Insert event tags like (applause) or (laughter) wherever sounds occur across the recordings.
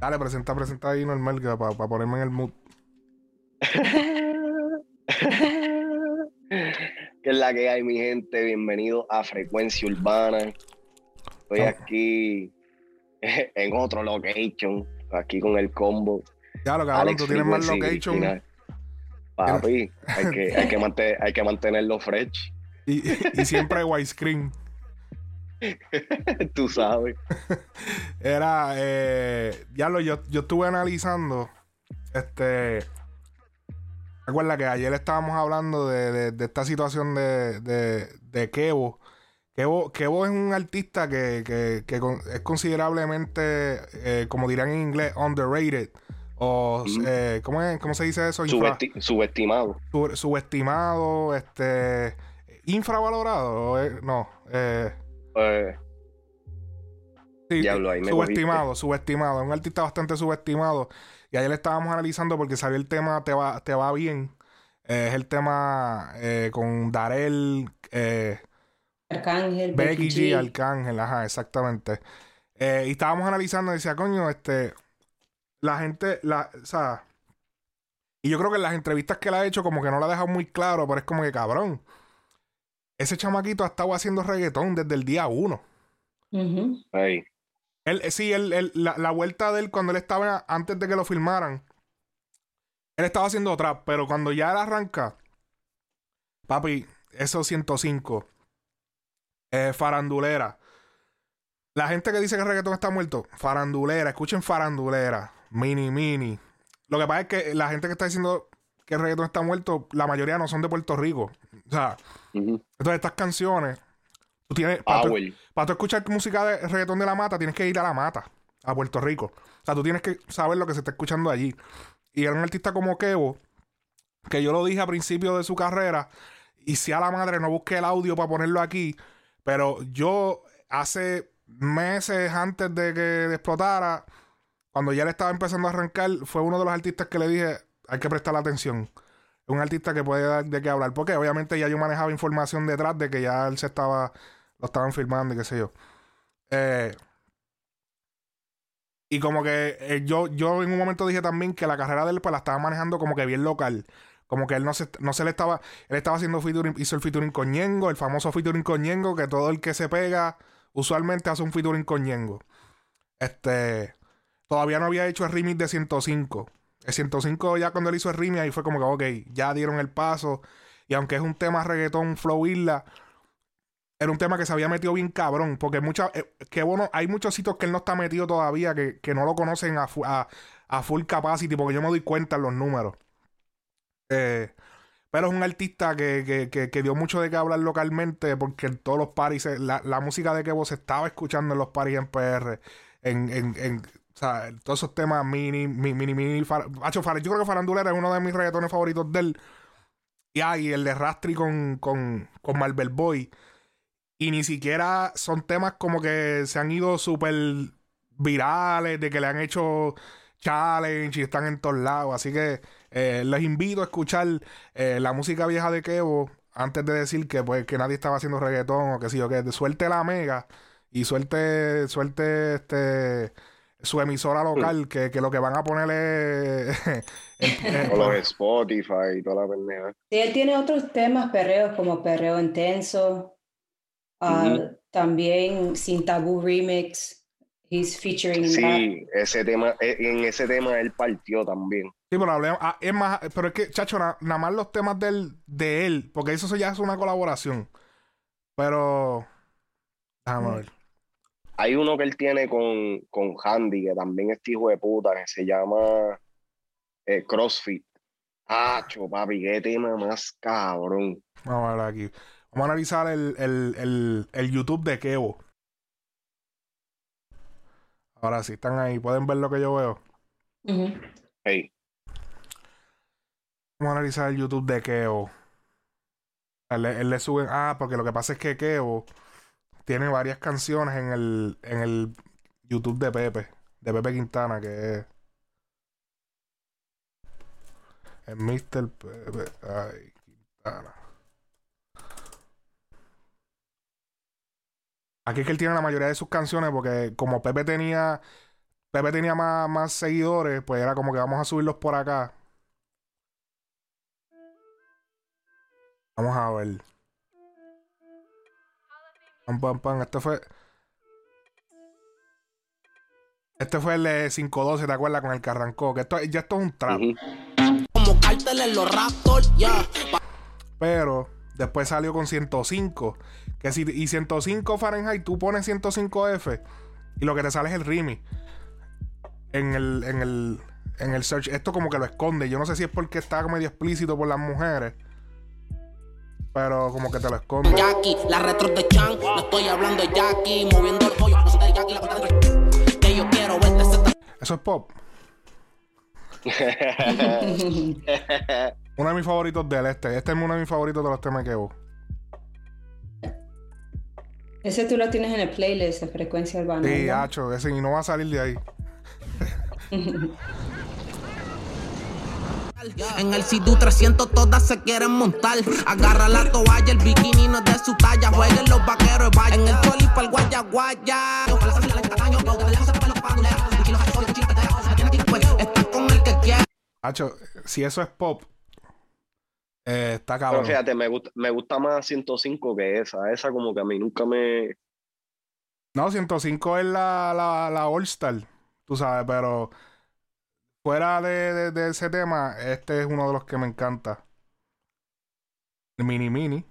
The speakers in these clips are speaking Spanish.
Dale, presenta, presenta ahí normal para ponerme en el mood. (laughs) ¿Qué es la que hay, mi gente? Bienvenido a Frecuencia Urbana. Estoy aquí (laughs) en otro location, aquí con el combo. Ya, lo cabrón, tú tienes más location. Papi, hay que, hay, que (laughs) mantener, hay que mantenerlo fresh. Y, y siempre widescreen. (laughs) Tú sabes. Era, eh, ya lo, yo, yo estuve analizando, este, recuerda que ayer estábamos hablando de, esta situación de, de, de Kevo. Kevo. es un artista que, es considerablemente, eh, como dirían en inglés, underrated. O, eh, ¿cómo, se dice eso? subestimado. subestimado, este, infravalorado. no, eh, eh, sí, subestimado, subestimado. Un artista bastante subestimado. Y ayer le estábamos analizando porque salió el tema Te va, te va bien. Eh, es el tema eh, con Darel. Arcángel. Becky G, Arcángel, ajá, exactamente. y estábamos analizando y decía, coño, este. La gente, la, o sea. Y yo creo que en las entrevistas que le ha hecho, como que no la ha dejado muy claro, pero es como que cabrón. Ese chamaquito ha estado haciendo reggaetón desde el día uno. Él, sí, la, vuelta de él cuando él estaba antes de que lo filmaran, él estaba haciendo trap, pero cuando ya él arranca, papi, eso 105, eh, farandulera. La gente que dice que el reggaetón está muerto, farandulera, escuchen farandulera, mini, mini. Lo que pasa es que la gente que está diciendo que el reggaetón está muerto, la mayoría no son de Puerto Rico. O sea, entonces estas canciones, tú tienes, para, tú, escuchar música de reggaetón de la mata, tienes que ir a la mata, a Puerto Rico. O sea, tú tienes que saber lo que se está escuchando allí. Y era un artista como Kevo, que yo lo dije a principio de su carrera, y si a la madre no busqué el audio para ponerlo aquí, pero yo hace meses antes de que explotara, cuando ya le estaba empezando a arrancar, fue uno de los artistas que le dije, hay que prestar atención. Un artista que puede dar de qué hablar. Porque obviamente ya yo manejaba información detrás de que ya él se estaba. Lo estaban filmando y qué sé yo. Eh, y como que eh, yo, yo en un momento dije también que la carrera de él pues la estaba manejando como que bien local. Como que él no se, no se le estaba. Él estaba haciendo featuring, hizo el featuring con Ñengo, el famoso featuring con Ñengo, que todo el que se pega usualmente hace un featuring con Ñengo. Este. Todavía no había hecho el remix de 105. El 105 ya cuando él hizo el remix ahí fue como que, ok, ya dieron el paso. Y aunque es un tema reggaetón, flow isla, era un tema que se había metido bien cabrón. Porque muchas, eh, que bueno, hay muchos sitios que él no está metido todavía, que, no lo conocen a, full capacity, porque yo me doy cuenta en los números. Eh, pero es un artista que, que, dio mucho de qué hablar localmente, porque en todos los paris, la, la música de Kevo se estaba escuchando en los paris en PR. En, en, en, o sea, todos esos temas mini, mini, mini, mini. yo creo que Farandulera es uno de mis reggaetones favoritos de él. Y hay el de Rastri con, con, con Marvel Boy. Y ni siquiera son temas como que se han ido súper virales, de que le han hecho challenge y están en todos lados. Así que eh, les invito a escuchar eh, la música vieja de Kevo antes de decir que pues que nadie estaba haciendo reggaetón o que sí o que suelte la mega y suelte suelte este su emisora local, que, que, lo que van a poner es. (laughs) o los Spotify y toda la pendeja. Sí, él tiene otros temas perreos como Perreo Intenso. Ah, también Sin Tabú Remix. He's featuring sí, ese tema, e, en ese tema él partió también. Sí, pero hablemos, ah, es más, pero es que, chacho, nada más los temas del, de él, porque eso ya es una colaboración. Pero. Déjame ver. Hay uno que él tiene con, con Handy, que también es hijo de puta, que se llama eh, CrossFit. Hacho, papi, qué tema más cabrón. Vamos a ver aquí. Vamos a analizar el, el, el, YouTube de Kevo. Ahora sí, están ahí. ¿Pueden ver lo que yo veo? Hey. Vamos a analizar el YouTube de Kevo. Él, él, le sube. Ah, porque lo que pasa es que Kevo tiene varias canciones en el, en el YouTube de Pepe, de Pepe Quintana, que es. El Mr. Pepe. Ay, Quintana. Aquí es que él tiene la mayoría de sus canciones porque como Pepe tenía Pepe tenía más, más seguidores, pues era como que vamos a subirlos por acá. Vamos a ver. Pam, pam, pam. Este fue. Este fue el de 512, ¿te acuerdas? Con el que arrancó. Que esto, ya esto es un trap. Como cárteles los Raptors, ya. Pero después salió con 105. Que si, y 105 Fahrenheit, tú pones 105F y lo que te sale es el Rimi. En el, en el, en el search. Esto como que lo esconde. Yo no sé si es porque está medio explícito por las mujeres. Pero como que te lo esconde. Jackie, la retro de Chan. No estoy hablando de Jackie, moviendo el pollo. No soy de Jackie, la cuenta de Que yo quiero verte ese Eso es pop. (laughs) Uno de mis favoritos del este. Este es uno de mis favoritos de los temas que hubo. Ese tú lo tienes en el playlist de frecuencia urbana. Sí, hacho, ese y no va a salir de ahí. (laughs) En el Sidu 300 todas se quieren montar. Agarra la toalla, el bikini no es de su talla. Jueguen los vaqueros, vaya. En el choli pa'l guaya guaya. Está con el que quiere. Hacho, si eso es pop, eh, está Pero cabrón. fíjate, me gusta, me gusta más 105 que esa. Esa como que a mí nunca me... No, 105 es la, la, la All Star, tú sabes, pero fuera de, de- de ese tema, este es uno de los que me encanta. Mini Mini.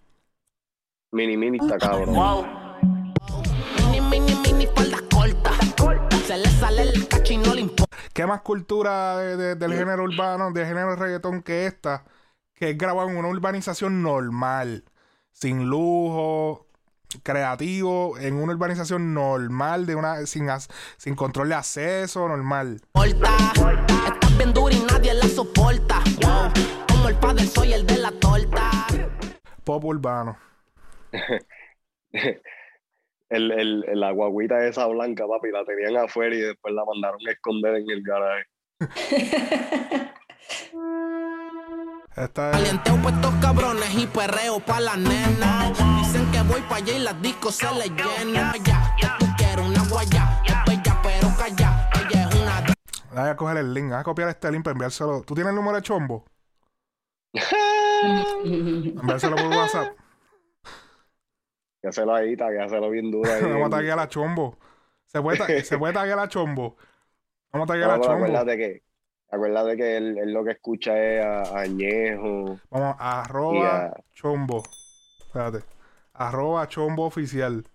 Mini Mini está cabrón. Mini, mini, mini, falda corta. Se le sale el cacho y no le importa. ¿Qué más cultura de- de- del género urbano, del género reggaetón que esta? Que es grabado en una urbanización normal, sin lujo, creativo, en una urbanización normal, de una sin, as- sin control de acceso, normal. Estás bien dura y nadie la soporta. Wow. Como el padre soy el de la torta. Pop urbano. El, el, el- la guaguita esa blanca, papi, la tenían afuera y después la mandaron a esconder en el garaje. Esta es, estos cabrones y perreo pa' la nena. Dicen que voy pa' allá y las discos se les llenan. Ya, ya tú quieres una guaya. Voy a coger el link, voy a copiar este link para enviárselo. ¿Tú tienes el número de Chombo? (laughs) Enviárselo por WhatsApp. Que hacerlo ahí, que hacerlo bien duro ahí. (laughs) Vamos a taguear a la Chombo. ¿Se puede, ta- ¿Se puede taguear a la Chombo? Vamos a (laughs) taguear a Chombo. acuérdate que, acuérdate que él, él lo que escucha es a, Añejo. Vamos, arroba chombo. Espérate. Arroba chombo oficial.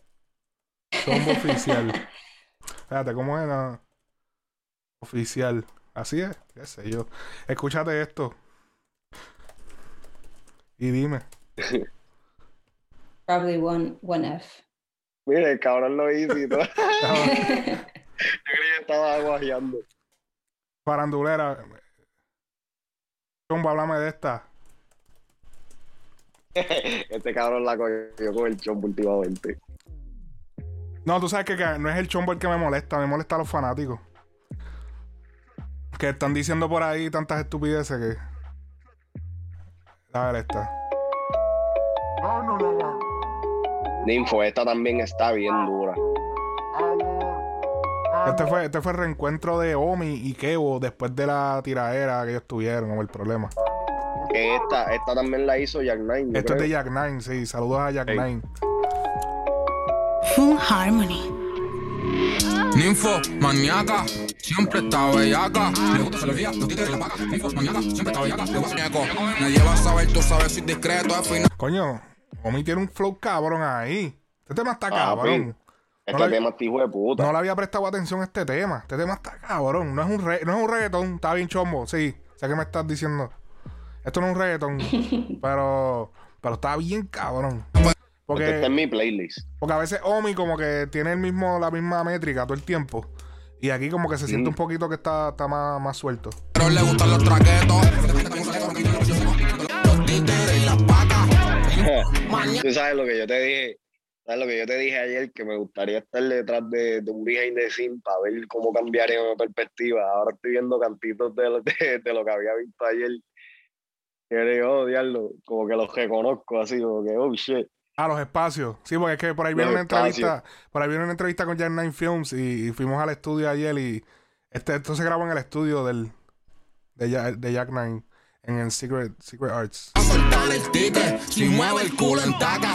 Chombo oficial. Espérate, ¿cómo era? Oficial. Así es, qué sé yo. Escúchate esto. Y dime. (laughs) Probably one, one F. Mira, el cabrón lo hizo y todo. (laughs) Yo creía que estaba aguajeando. Farandulera. Chombo, háblame de esta. (laughs) Este cabrón la cogió con el chombo últimamente. No, tú sabes que, que no es el chombo el que me molesta, me molesta a los fanáticos. Que están diciendo por ahí tantas estupideces que. A ver esta. Ninfo, esta también está bien dura. Este fue, este fue el reencuentro de Omi y Kevo después de la tiradera que ellos tuvieron, como el problema. Esta, esta también la hizo Jack Nine. yo Esto es de creo. Jack Nine, sí. Saludos a Jack Ey. Nine. Full Harmony. Ninfo, maníaca, siempre está bellaca. Le gusta se le ría, los títeres la paga. Ninfo, maníaca, siempre está bellaca. Le gusta muñeco. Me lleva a saber, tú sabes, soy discreto, al final. Coño, Omi tiene un flow cabrón ahí. Este tema está cabrón. Este No tema este hijo de puta. No le había prestado atención a este tema. Este tema está cabrón. No es un, re- no es un reggaetón. Está bien chombo. Sí, sé que me estás diciendo. Esto no es un reggaetón. (laughs) pero, pero está bien cabrón. Este está Porque, en mi playlist. porque a veces Omi como que tiene el mismo, la misma métrica todo el tiempo. Y aquí como que se siente Mm. un poquito que está, está más, más suelto. Pero le gustan los traquetos. Los (laughs) títeres y las pacas. Tú sabes lo que yo te dije. ¿Sabes lo que yo te dije ayer? Que me gustaría estar detrás de, de un behind the scene para ver cómo cambiaría mi perspectiva. Ahora estoy viendo cantitos de lo, de, de lo que había visto ayer. Oh, diablo, como que los reconozco así, como que, oh shit. A los espacios. Sí, porque es que por ahí viene una entrevista. Por ahí viene una entrevista con Jack Nine Films y, y fuimos al estudio ayer y Este, esto se grabó en el estudio del, de, Ja- de Jack Nine en el Secret, Secret Arts. A soltar el ticket, si mueve el culo en taca.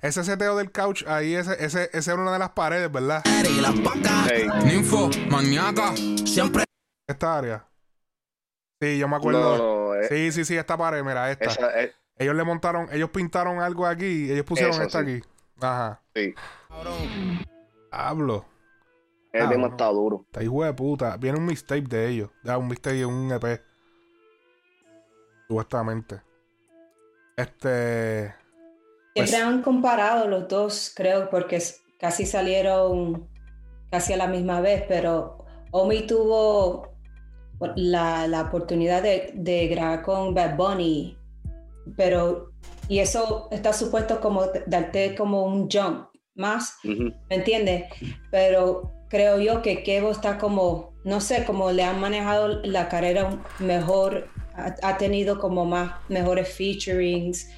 Ese, seteo del couch ahí, ese, ese, ese era una de las paredes, ¿verdad? Hey, Ninfo, maníaca. Siempre Esta área. Sí, yo me acuerdo. no, no, Sí, sí, sí, esta pared, mira, esta. esa, eh, Ellos le montaron, ellos pintaron algo aquí, ellos pusieron Eso, esta sí. aquí. Ajá. sí, Hablo. el Ah, tema no. está duro. Está hijo de puta. Viene un mixtape de ellos. Ya, un mixtape y un EP. Supuestamente. Este. Pues- Siempre han comparado los dos, creo, porque casi salieron casi a la misma vez, pero Omi tuvo la, la oportunidad de, de grabar con Bad Bunny, pero y eso está supuesto como darte como un jump más, Ujú. ¿me entiendes? Pero creo yo que Kevo está como, no sé, como le han manejado la carrera mejor, ha, ha tenido como más mejores featurings.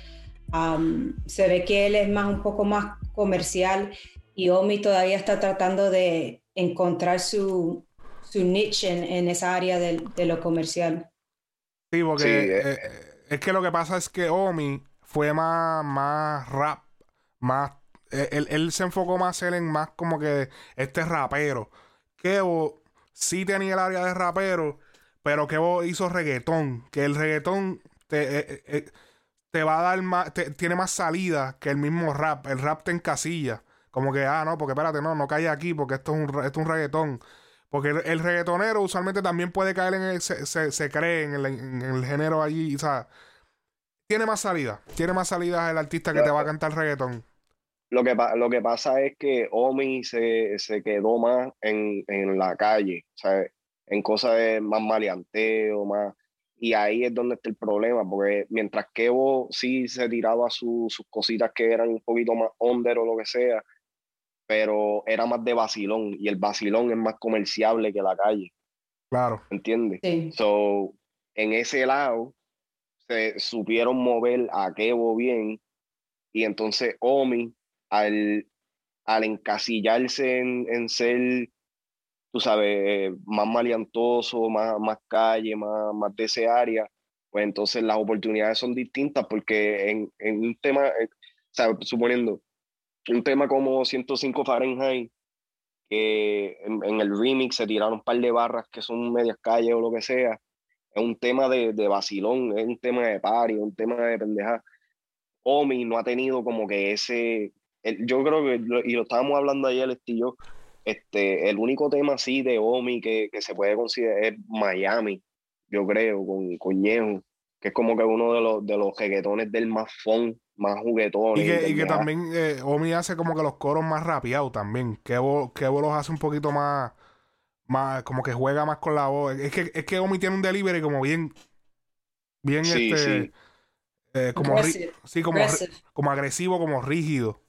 Um, se ve que él es más un poco más comercial y Omi todavía está tratando de encontrar su, su niche en, en esa área del- de, lo comercial. Sí, porque Sí, eh, eh, eh, es que lo que pasa es que Omi fue más, más rap, más. eh, Él, él se enfocó más él en más como que este rapero. Kevo sí tenía el área de rapero, pero Kevo hizo reggaetón. Que el reggaetón te, eh, eh, te va a dar más, te- tiene más salida que el mismo rap. El rap te encasilla. Como que, ah, no, porque espérate, no, no cae aquí porque esto es un, esto es un reggaetón. Porque el, el reggaetonero usualmente también puede caer en el, se, se- se cree en el, en el género allí, o sea, tiene más salida, tiene más salida el artista que te va a cantar reggaetón. Lo que, lo que pasa es que Omi se, se quedó más en, en la calle, ¿sabes? En cosas de más maleanteo, más... Y ahí es donde está el problema, porque mientras que Evo sí se tiraba su- sus cositas que eran un poquito más under o lo que sea, pero era más de vacilón, y el vacilón es más comerciable que la calle, Claro. ¿entiendes? Sí. So, en ese lado, se supieron mover a Kevo bien, y entonces Omi, al, al encasillarse en, en ser, tú sabes, más maleantoso, más, más calle, más, más de ese área, pues entonces las oportunidades son distintas porque en, en un tema, eh, o sea, suponiendo, un tema como 105 Fahrenheit, que en, el remix se tiraron un par de barras que son medias calles o lo que sea, es un tema de, de vacilón, es un tema de party, es un tema de pendeja. Omi no ha tenido como que ese, el- yo creo que, lo- y lo estábamos hablando ayer, este este, el único tema así de Omi que, que se puede considerar es Miami, yo creo, con, con Ñejo, que es como que uno de los, de los reggaetones del más fun, más juguetones. Y que, y que también eh, Omi hace como que los coros más rapeados también. Kevo, Kevo los hace un poquito más, más, como que juega más con la voz. Es que, es que Omi tiene un delivery como bien, bien Sí, este, sí. eh, como, sí, como, como agresivo, como rígido.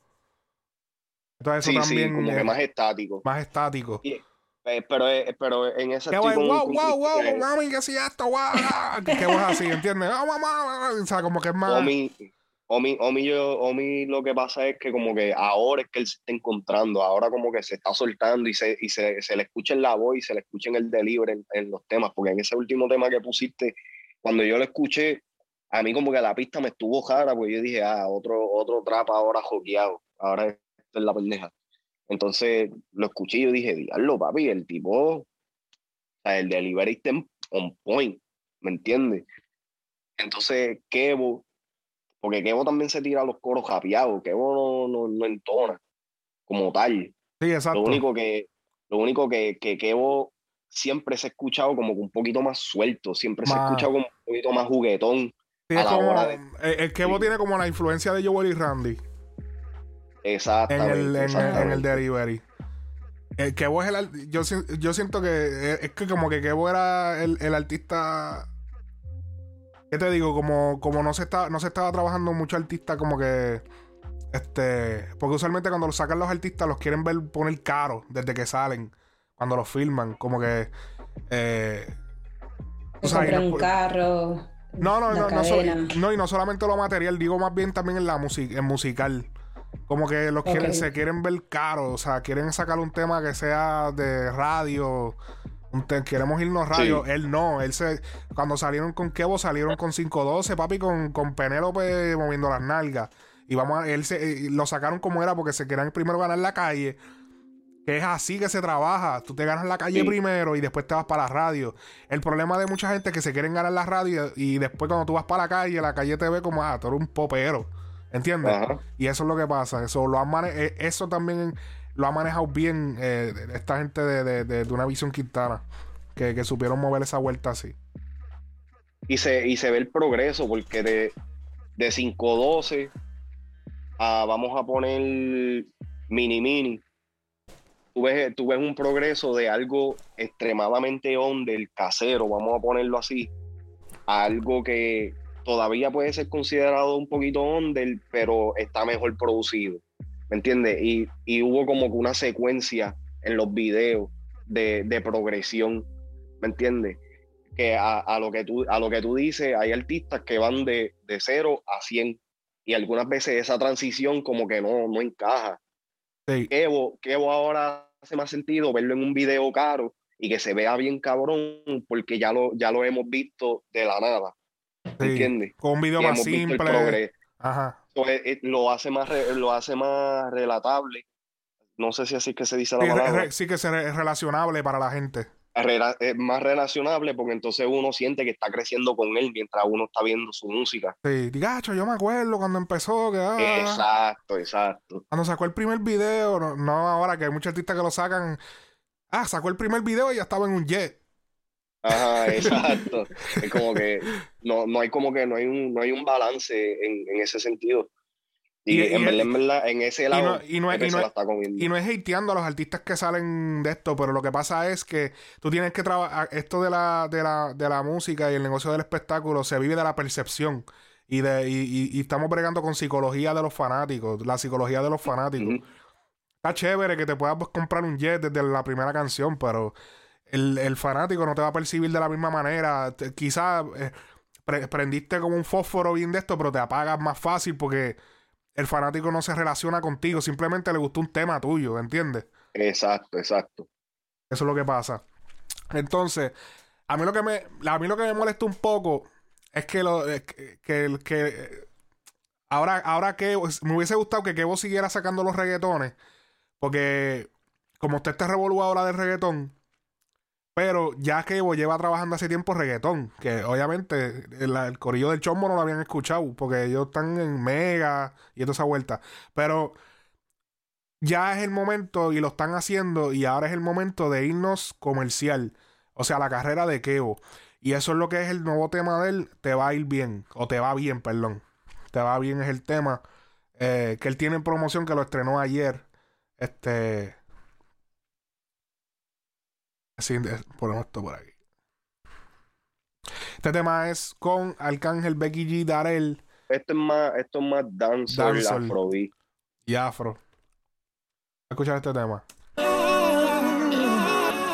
Entonces eso Sí, sí, también como eh, que más estático. más estático. Eh, pero, eh, pero en Que voy, con- wow, con wow, wow, mami, que si esto, wow. Que, vos así, ¿entiendes? Ah, mamá, o sea, como que es más. Omi, Omi, Omi, yo, Omi lo que pasa es que como que ahora es que él se está encontrando, ahora como que se está soltando y se, y se, se le escucha en la voz y se le escucha en el delivery en, en los temas, porque en ese último tema que pusiste, cuando yo lo escuché, a mí como que la pista me estuvo rara, porque yo dije, ah, otro, otro trap ahora joqueado, ahora esto es la pendeja. Entonces lo escuché y yo dije, diablo, papi, el tipo, o sea, el delivery está on point, ¿me entiendes? Entonces, Kevo, porque Kevo también se tira los coros japeados, Kevo no, no, no entona como tal. Sí, exacto. Lo único que, lo único que, que Kevo siempre se ha escuchado como que un poquito más suelto, siempre se ha escuchado como un poquito más juguetón. Sí, es como- de- el, el Kevo sí. tiene como la influencia de Joel y Randy Exactamente. el, en, el- en el exactamente. delivery. El Kevo es el yo, yo siento que eh, es que como que Kevo era el, el artista ¿Qué te digo? Como, como no se está, no se estaba trabajando mucho artista como que este, porque usualmente cuando los sacan los artistas los quieren ver poner caros desde que salen, cuando los filman, como que eh, o sea, no- un carro. No, no, no, no, no, y no solamente lo material, digo más bien también en la música, en musical. Como que los quieren, se quieren ver caros, o sea, quieren sacar un tema que sea de radio. te- queremos irnos radio. Sí. Él no, él se. Cuando salieron con Kevo, salieron con 512, papi, con, con Penélope moviendo las nalgas. Y vamos a, él se, eh, lo sacaron como era porque se querían primero ganar la calle. Que es así que se trabaja. Tú te ganas la calle Sí. primero y después te vas para la radio. El problema de mucha gente es que se quieren ganar la radio y después cuando tú vas para la calle, la calle te ve como, ah, tú eres un popero. ¿Entiendes? Ajá. Y eso es lo que pasa. Eso, lo han mane- eh, eso también lo ha manejado bien eh, esta gente de, de, de, de una visión Quintana. Que, que supieron mover esa vuelta así. Y se, y se ve el progreso, porque de, de 512 a vamos a poner mini mini. Tú ves, tú ves un progreso de algo extremadamente under, casero, vamos a ponerlo así, a algo que todavía puede ser considerado un poquito under, pero está mejor producido. ¿Me entiendes? Y, y hubo como que una secuencia en los videos de, de progresión. ¿Me entiendes? que a, a lo que tú, a lo que tú dices, hay artistas que van de, de 0 a 100 y algunas veces esa transición como que no, no encaja. Sí. Ahora hace más sentido verlo en un video caro y que se vea bien cabrón porque ya lo, ya lo hemos visto de la nada, sí. ¿entiendes? Con un video Y más simple. Ajá. Eh, eh, lo hace más re- lo hace más relatable. No sé si así es que se dice la Sí, palabra. re- sí que es relacionable para la gente. Rela- es más relacionable porque entonces uno siente que está creciendo con él mientras uno está viendo su música. Sí, gacho, yo me acuerdo cuando empezó, que ah, Exacto, exacto. cuando sacó el primer video, no, no ahora que hay muchos artistas que lo sacan, ah, sacó el primer video y ya estaba en un jet. Ajá, (laughs) exacto. Es como que no, no hay como que no hay un, no hay un balance en, en ese sentido. Y, Y- y en, el- verdad, en verdad, en ese lado, no- y no es- y se no la es- está comiendo. Y no es hateando a los artistas que salen de esto, pero lo que pasa es que tú tienes que trabajar, esto de la, de, la, de la música y el negocio del espectáculo se vive de la percepción. Y, de, y, estamos bregando con psicología de los fanáticos, la psicología de los fanáticos. Está chévere que te puedas pues, comprar un jet desde la primera canción, pero el, el fanático no te va a percibir de la misma manera. Quizás eh, pre- prendiste como un fósforo bien de esto, pero te apagas más fácil porque el fanático no se relaciona contigo, simplemente le gustó un tema tuyo, ¿entiendes? Exacto, exacto. Eso es lo que pasa. Entonces, a mí lo que me, a mí lo que me molesta un poco es que lo que, que, que- ahora, ahora que me hubiese gustado que Kevo siguiera sacando los reggaetones, porque como usted está revolú ahora del reggaetón, pero ya Kevo lleva trabajando hace tiempo reggaetón, que obviamente el, el corillo del chombo no lo habían escuchado, porque ellos están en Mega y toda esa vuelta. Pero ya es el momento y lo están haciendo y ahora es el momento de irnos comercial. O sea, la carrera de Kevo. Y eso es lo que es el nuevo tema de él. Te va a ir bien. O te va bien, perdón. Te va bien es el tema. eh, que él tiene en promoción que lo estrenó ayer. Este. Así, ponemos esto por aquí. Este tema es con Arcángel, Becky G, Darel Esto es más, esto es más dancehall, Dancehall. afrobeat. y Afro. Voy a escuchar este tema.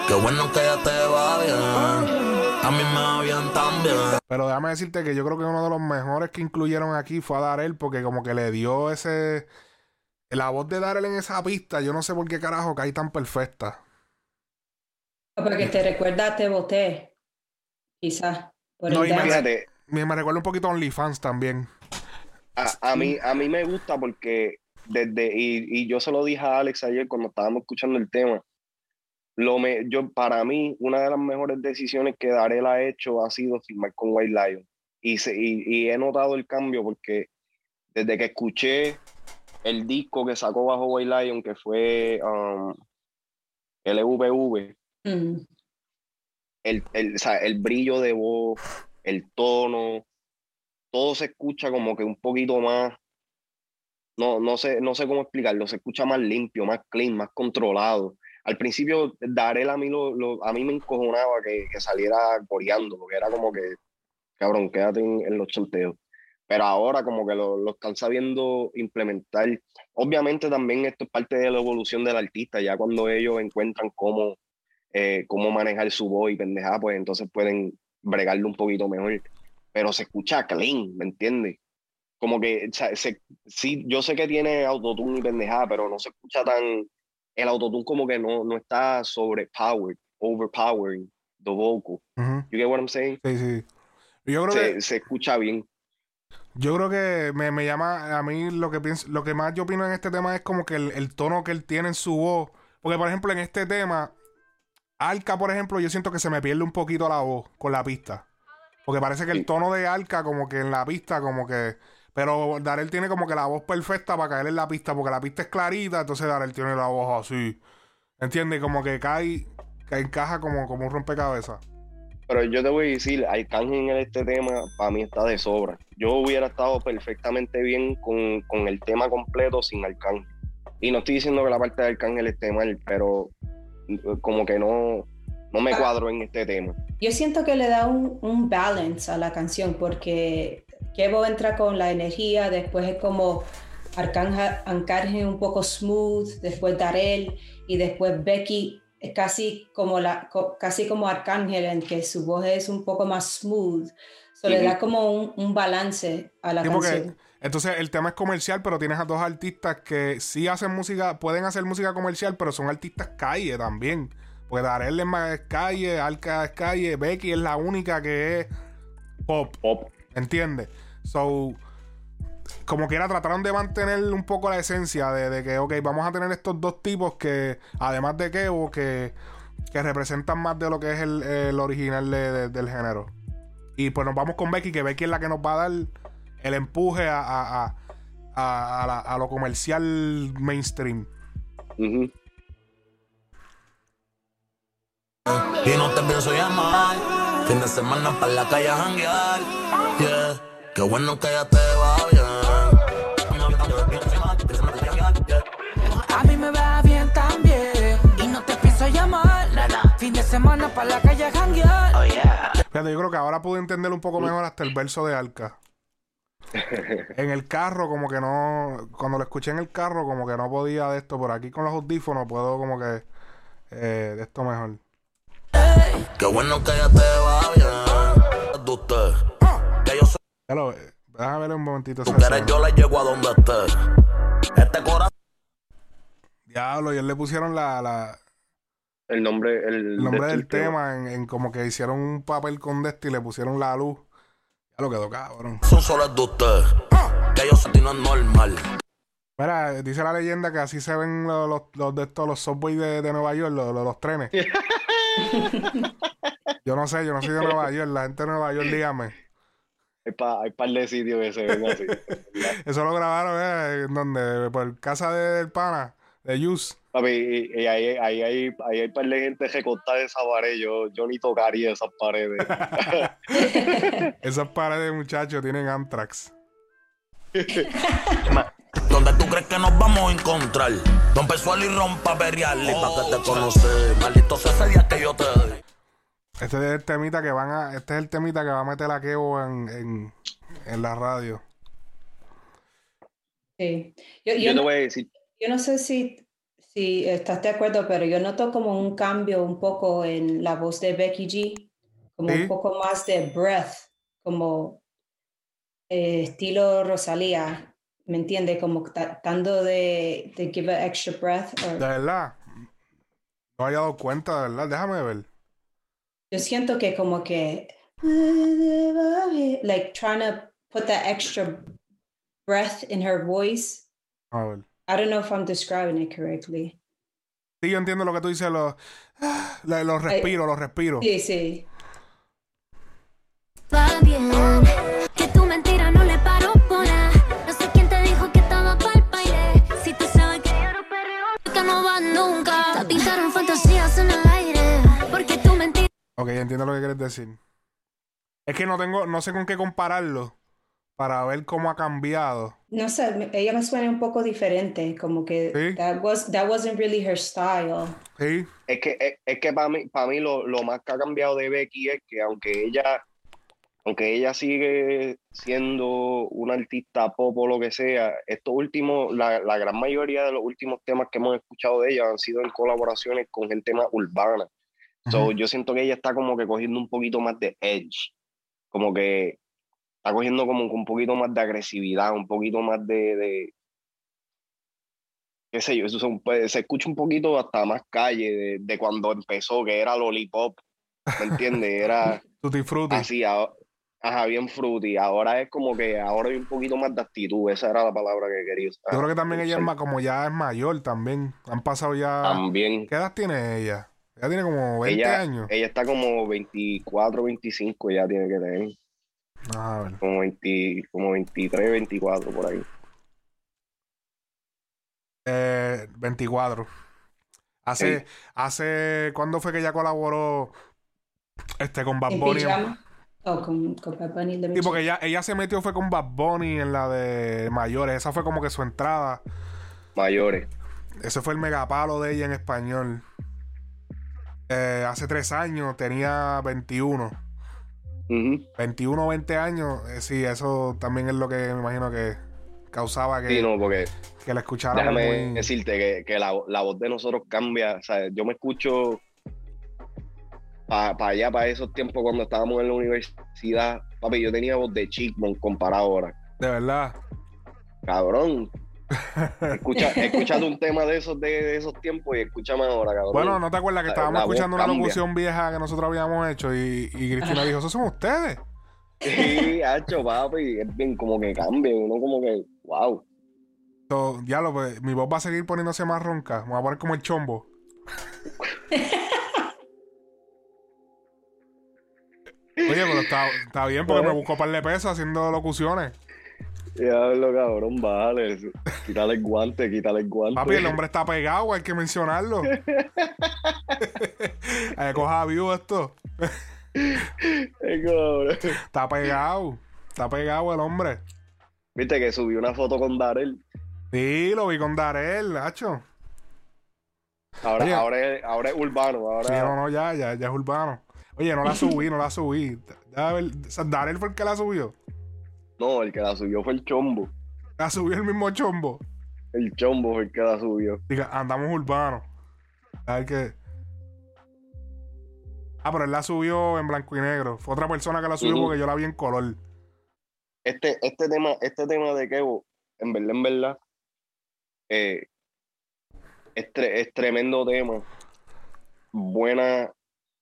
Qué bueno que ya te va bien. A mí me va bien también. Pero déjame decirte que yo creo que uno de los mejores que incluyeron aquí fue a Darel porque como que le dio ese... La voz de Darel en esa pista, yo no sé por qué carajo cae tan perfecta. Porque te recuerda Te Boté, quizás. Por No, el y me- Me, me recuerda un poquito a OnlyFans también. a, a mí, a mí me gusta porque desde, y, y yo se lo dije a Alex ayer cuando estábamos escuchando el tema, lo me, yo, para mí, una de las mejores decisiones que Darel ha hecho ha sido firmar con White Lion. Y, se- y, y he notado el cambio porque desde que escuché el disco que sacó bajo White Lion, que fue um, LVV, Mm. el, el, o sea, el brillo de voz, el tono, todo se escucha como que un poquito más, no, no sé, no sé cómo explicarlo, se escucha más limpio, más clean, más controlado. Al principio, Darel a mí, lo, lo- a mí me encojonaba que, que saliera coreando, porque era como que, cabrón, quédate en, en los chanteos. Pero ahora como que lo, lo están sabiendo implementar. Obviamente también esto es parte de la evolución del artista, ya cuando ellos encuentran cómo, eh, cómo manejar su voz y pendejada, pues entonces pueden bregarlo un poquito mejor. Pero se escucha clean, ¿me entiendes? como que, o sea, se- sí, yo sé que tiene autotune y pendejada, pero no se escucha tan, el autotune como que no, no está sobrepowered, overpowering the vocal. You get what I'm saying? Sí, sí. Yo creo que Se, se escucha bien. Yo creo que me, me llama, a mí lo que pienso, lo que más yo opino en este tema es como que el, el tono que él tiene en su voz. Porque, por ejemplo, en este tema, Alca, por ejemplo, yo siento que se me pierde un poquito la voz con la pista. Porque parece que el tono de Alca, como que en la pista, como que. Pero Darel tiene como que la voz perfecta para caer en la pista, porque la pista es clarita, entonces Darel tiene la voz así. ¿Entiendes? Como que cae, que encaja como, como un rompecabezas. Pero yo te voy a decir, Arcángel en este tema para mí está de sobra. Yo hubiera estado perfectamente bien con, con el tema completo sin Arcángel. Y no estoy diciendo que la parte de Arcángel esté mal, pero como que no, no me cuadro en este tema. Yo siento que le da un, un balance a la canción porque Kevo entra con la energía, después es como Arcángel, un poco smooth, después Darel y después Becky es casi como, la, casi como Arcángel en que su voz es un poco más smooth. So, Le da como un, un balance a la Sí, porque- canción. Entonces el tema es comercial, pero tienes a dos artistas que sí hacen música, pueden hacer música comercial, pero son artistas calle también. Porque Darel es más calle, Alca es calle, Becky es la única que es pop, Pop. ¿entiendes? So, como quiera, trataron de mantener un poco la esencia de, de que, ok, vamos a tener estos dos tipos que, además de Kevo, que, que representan más de lo que es el, el original de- de- del género. Y pues nos vamos con Becky, que Becky es la que nos va a dar el empuje a, a, a- a- a la- a lo comercial mainstream. Ujú. Y no te pienso llamar. Fin de semana para la calle a janguear. Yeah. Qué bueno que ya te va bien. A mí me va bien también. Y no te pienso llamar. Fin de semana para la calle a janguear. Fíjate, yo creo que ahora pude entender un poco mejor hasta el verso de Alca. En el carro, como que no. Cuando lo escuché en el carro, como que no podía de esto. Por aquí con los audífonos puedo, como que. eh, de esto mejor. Qué bueno que ya te va bien. De usted. Que yo soy Ya lo, déjame ver un momentito. tú quieres, yo la llego a donde esté. Este corazón. Diablo, y él le pusieron la, la- El nombre, el, el nombre de del este tema en, en como que hicieron un papel con de este y le pusieron la luz. Ya lo quedó cabrón. solo es de usted. Que yo soy no es normal. Mira, dice la leyenda que así se ven los, los, los de estos, los subways de, de Nueva York, los, los, los trenes. (laughs) yo no sé, yo no soy de Nueva York, la gente de Nueva York, dígame. Hay, pa- hay par de sitios que se ven así. (laughs) Eso lo grabaron, ¿eh? En donde, por casa de- del pana, de Yus. Papi, y, y ahí, ahí, ahí, ahí hay par de gente recortada de esa pared. Yo, yo ni tocaría esas paredes. (laughs) (laughs) Esas paredes, muchachos, tienen Antrax. (laughs) Donde tú crees que nos vamos a encontrar. Rompe suelo y rompa perial. Y pa' que te conocer. Maldito sea ese día que yo te. Este es el temita que van a, este es el temita que va a meter a Kevo en, en, en la radio. Sí. Yo, yo Yo te no- voy a decir, Yo no sé si, si estás de acuerdo, pero yo noto como un cambio un poco en la voz de Becky G, como Sí. un poco más de breath, como eh, estilo Rosalía, ¿me entiendes? Como tratando de, de give a extra breath. or- De verdad. No había dado cuenta, de verdad. Déjame ver. yo siento que como que, like trying to put that extra breath in her voice. A ver. I don't know if I'm describing it correctly. Sí, yo entiendo lo que tú dices, los, respiro, los respiro. Sí, sí. Va bien, que tu mentira no le paró por ahí. No sé quién te dijo que estaba pa'l baile. Si tú sabes que yo no perreo, que no va nunca. Te pintaron fantasías en el aire. Porque tu mentira. Ok, entiendo lo que quieres decir. Es que no tengo, no sé con qué compararlo para ver cómo ha cambiado. No sé, ella me suena un poco diferente, como que Sí. that was that wasn't really her style. Sí, es que, es, es que para mí, para mí lo, lo más que ha cambiado de Becky es que aunque ella, aunque ella sigue siendo una artista pop o lo que sea, estos últimos, la, la gran mayoría de los últimos temas que hemos escuchado de ella han sido en colaboraciones con gente más urbana. So, Ujú. yo siento que ella está como que cogiendo un poquito más de edge. Como que está cogiendo como un poquito más de agresividad, un poquito más de, de qué sé yo, eso son, pues, se escucha un poquito hasta más calle de, de cuando empezó, que era Lollipop, ¿me entiendes? Era (laughs) Tutti Frutti. así, a- ajá, bien fruity. Ahora es como que ahora hay un poquito más de actitud, esa era la palabra que quería usar. Yo creo que también ella es ma- como ya es mayor también. Han pasado ya. También. ¿Qué edad tiene ella? Ella tiene como 20 Ella, años. ella está como 24, 25 ya tiene que tener. Ah. Como, 20, como 23, 24 por ahí. Eh, 24. Hace, Sí. hace, ¿cuándo fue que ella colaboró este con Bad ¿En Bunny? pijama? O con, con Bad Bunny de Sí, porque ella, ella se metió fue con Bad Bunny en la de mayores. Esa fue como que su entrada. Mayores. Ese fue el megapalo de ella en español. Eh, hace tres años tenía 21. Ujú. 21 o 20 años. eh, sí, eso también es lo que me imagino que causaba que, Sí, no, porque que la escucharan déjame muy... decirte que, que la, la voz de nosotros cambia. O sea, yo me escucho para allá, para esos tiempos cuando estábamos en la universidad. Papi, yo tenía voz de Chickmon comparado ahora. De verdad. Cabrón. Escucha, escúchate un tema de esos de, esos tiempos y escúchame ahora, cabrón. Bueno, ¿no te acuerdas que estábamos la escuchando una locución vieja que nosotros habíamos hecho y, y Cristina dijo, ¿esos son ustedes? Sí, hacho, papi, es bien como que cambia, uno como que, wow. So, ya lo, pues, mi voz va a seguir poniéndose más ronca. Me voy a poner como el chombo. (laughs) Oye, pero está, está bien porque me buscó par de pesos haciendo locuciones. Diablo, cabrón, vale. Quítale el guante, quítale el guante. Papi, el hombre está pegado, hay que mencionarlo. Eh, coja view esto. Está pegado. Está pegado el hombre. Viste que subí una foto con Darel. Sí, lo vi con Darel, Nacho. Ahora, Oye. ahora, es, ahora es urbano. Ahora, Sí, no, no, ya, ya, ya es urbano. Oye, no la subí, no la subí. Darel fue el que la subió. No, el que la subió fue el chombo. La subió el mismo chombo. El chombo fue el que la subió. Diga, andamos urbanos. A ver qué. Ah, pero él la subió en blanco y negro. Fue otra persona que la subió porque yo la vi en color. Este, este tema, este tema de Kevo, en verdad, en verdad, eh, es, tre- es tremendo tema. Buena,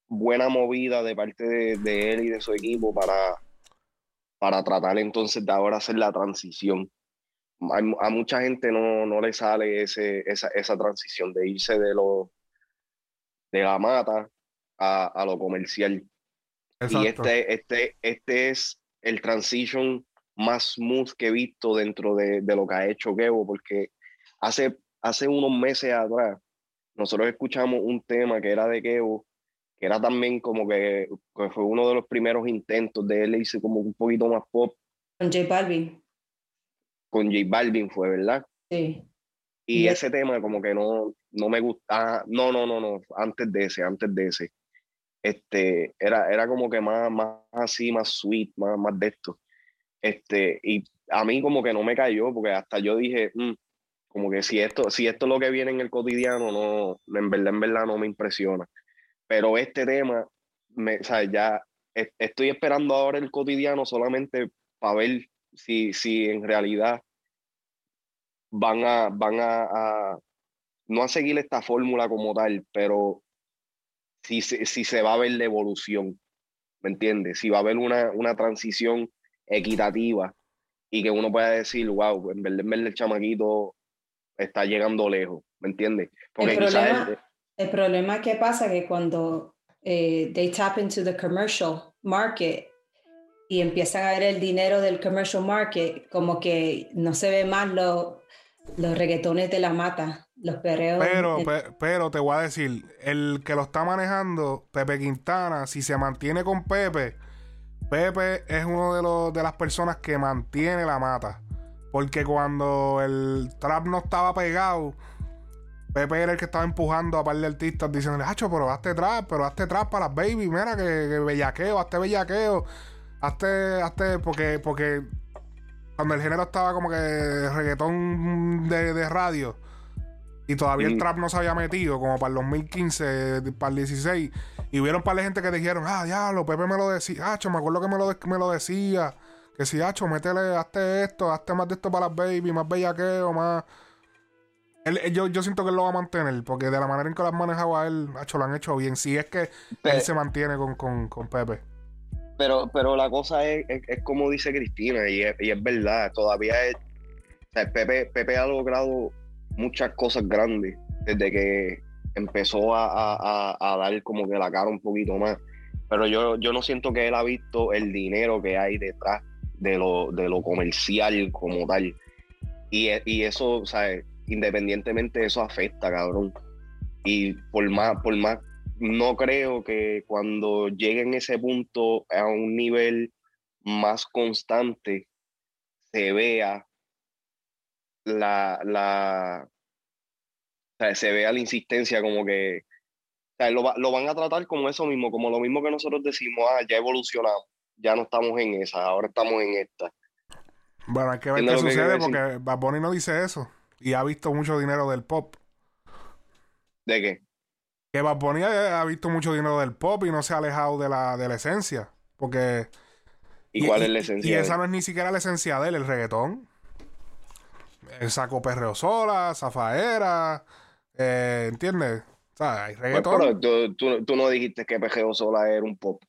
buena movida de parte de, de él y de su equipo para, para tratar entonces de ahora hacer la transición. A mucha gente no, no le sale ese, esa, esa transición de irse de lo de la mata a, a lo comercial. Y este, este, este es el transition más smooth que he visto dentro de, de lo que ha hecho Kevo, porque hace, hace unos meses atrás nosotros escuchamos un tema que era de Kevo, que era también como que, que fue uno de los primeros intentos de él, hice como un poquito más pop Con J Balvin. con J Balvin, fue, ¿verdad? Sí. Y Y- ese tema como que no, no me gusta, no, no, no, no, antes de ese, antes de ese. Este, era, era como que más, más así, más sweet, más, más de esto. Este, y a mí como que no me cayó, porque hasta yo dije, "Mm, como que si esto, si esto es lo que viene en el cotidiano, no, en verdad, en verdad no me impresiona. Pero este tema, me, o sea, ya es- estoy esperando ahora el cotidiano solamente para ver si, si en realidad van a, van a, a- no a seguir esta fórmula como tal, pero si, se- si se va a ver la evolución, ¿me entiendes? Si va a haber una, una transición equitativa y que uno pueda decir, wow, en en verdad el chamaquito está llegando lejos, ¿me entiendes? Porque El quizás problema, el problema que pasa que cuando eh, they tap into the commercial market y empiezan a ver el dinero del commercial market, como que no se ve más los los reggaetones de la mata, los perreos. Pero, de- pe- pero te voy a decir, el que lo está manejando, Pepe Quintana, si se mantiene con Pepe, Pepe es uno de los de las personas que mantiene la mata. Porque cuando el trap no estaba pegado, Pepe era el que estaba empujando a par de artistas diciéndole, Hacho, pero hazte trap, pero hazte trap para las baby, mira que, que bellaqueo, hazte bellaqueo, hazte, hazte, porque, porque cuando el género estaba como que reggaetón de, de radio y todavía el trap no se había metido, como para el 2015, para el 16, y hubieron un par de gente que dijeron, ah, diablo, Pepe me lo decía, ah, me acuerdo que me lo, me lo decía, Que si, hacho, métele, hazte esto, hazte más de esto para las baby, más bellaqueo, más. Él- yo, yo siento que él lo va a mantener, porque de la manera en que lo han manejado a él, hacho, lo han hecho bien. Si es que él se mantiene con, con, con Pepe. Pero, pero la cosa es, es, es como dice Cristina, y es, y es verdad, todavía es, o sea, Pepe, Pepe ha logrado muchas cosas grandes desde que empezó a, a- a- a dar como que la cara un poquito más. Pero yo, yo no siento que él ha visto el dinero que hay detrás de lo, de lo comercial como tal. Y, y eso, sea, independientemente eso afecta, cabrón. Y por más, por más no creo que cuando lleguen ese punto a un nivel más constante se vea la, la o sea, se vea la insistencia como que o sea, lo, va- lo van a tratar como eso mismo, como lo mismo que nosotros decimos, ah, ya evolucionamos, ya no estamos en esa, ahora estamos en esta. Bueno, hay que ver qué que sucede, porque Bad Bunny no dice eso. Y ha visto mucho dinero del pop. ¿De qué? Que Bad Bunny ha visto mucho dinero del pop y no se ha alejado de la, de la esencia. Porque. ¿Y, cuál es la esencia? Y esa no es ni siquiera la esencia de él, el reggaetón. Él sacó Perreo Sola, Zafaera. Eh, ¿Entiendes? O sea, hay Pues, reggaetón. pero tú, tú- tú no dijiste que Pejeo Sola era un pop.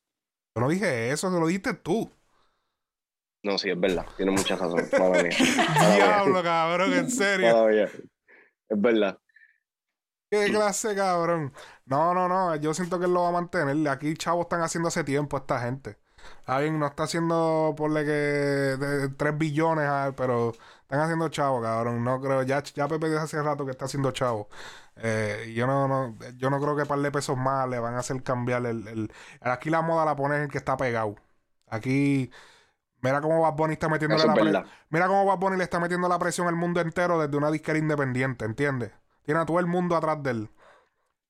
Yo no dije eso, te lo dijiste tú. No, sí, es verdad, tienes mucha razón. (laughs) Mala mía. Mala mía. Diablo, cabrón, en serio. Mala mía. Es verdad. ¿Qué clase, cabrón? No, no, no. Yo siento que él lo va a mantener. Aquí, chavos, están haciendo hace tiempo esta gente. Bien, no está haciendo, por que de 3 billones, ah, pero están haciendo chavo, cabrón. No creo, ya, ya Pepe desde hace rato que está haciendo chavo. Eh, y yo no, no, yo no creo que par de pesos más le van a hacer cambiar el, el- Aquí la moda la pone el que está pegado. Aquí, mira cómo Bad Bunny está metiendo la es pre- verdad. Mira cómo Bad Bunny le está metiendo la presión al mundo entero desde una disquera independiente, ¿entiendes? Tiene a todo el mundo atrás de él.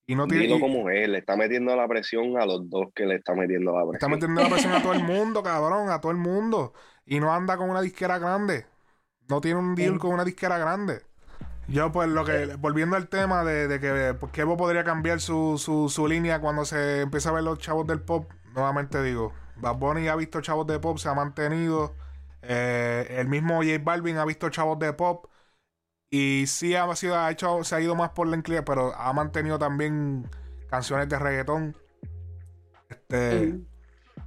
Y no tiene. Dilo y- como es, le está metiendo la presión a los dos que le está metiendo la Está presión. metiendo la presión a todo el (laughs) mundo, cabrón, a todo el mundo. Y no anda con una disquera grande. No tiene un deal con una disquera grande. Yo, pues, lo que, volviendo al tema de, de que pues, Kevo podría cambiar su, su, su línea cuando se empieza a ver los chavos del pop, nuevamente digo, Bad Bunny ha visto chavos de pop, se ha mantenido. Eh, el mismo J Balvin ha visto chavos de pop. Y sí ha sido, ha hecho, se ha ido más por la inclinación, pero ha mantenido también canciones de reggaetón. Este.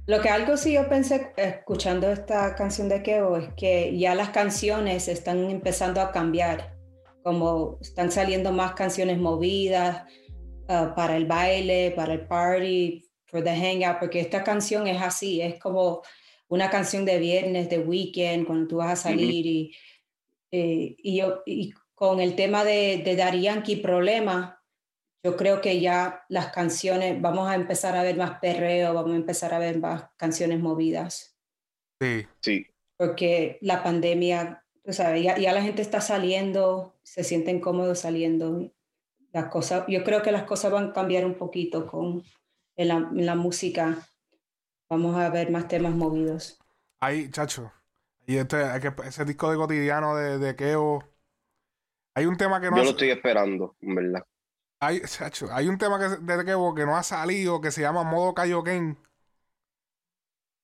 Lo que algo sí yo pensé escuchando esta canción de Kevo es que ya las canciones están empezando a cambiar, como están saliendo más canciones movidas ah, para el baile, para el party, for the hangout, porque esta canción es así, es como una canción de viernes, de weekend, cuando tú vas a salir y, eh, y, yo, y con el tema de, de Daddy Yankee, Problema, yo creo que ya las canciones, vamos a empezar a ver más perreo, vamos a empezar a ver más canciones movidas, Sí. Sí, porque la pandemia, tú sabes, ya, ya la gente está saliendo, se sienten cómodos saliendo. Las cosas, yo creo que las cosas van a cambiar un poquito con en la, en la música. Vamos a ver más temas movidos. Ahí, chacho. Y este, ese disco de cotidiano de, de Keo. Hay un tema que no yo ha- lo estoy esperando, en verdad. hay, chacho, hay un tema que, de Keo que no ha salido que se llama Modo Kaioken.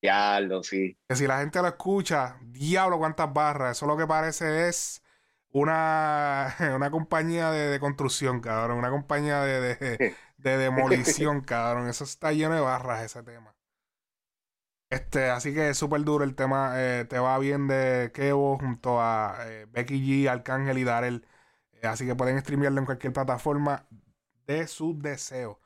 Ya, lo sí. Que si la gente lo escucha, diablo cuántas barras. Eso lo que parece es una, (laughs) una compañía de, de construcción, cabrón. Una compañía de, de, (laughs) de demolición, (laughs) cabrón. Eso está lleno de barras, ese tema. Este, así que es súper duro el tema. eh, te va bien de Kevo junto a eh, Becky G, Arcángel y Darel. Eh, así que pueden streamearlo en cualquier plataforma de su deseo.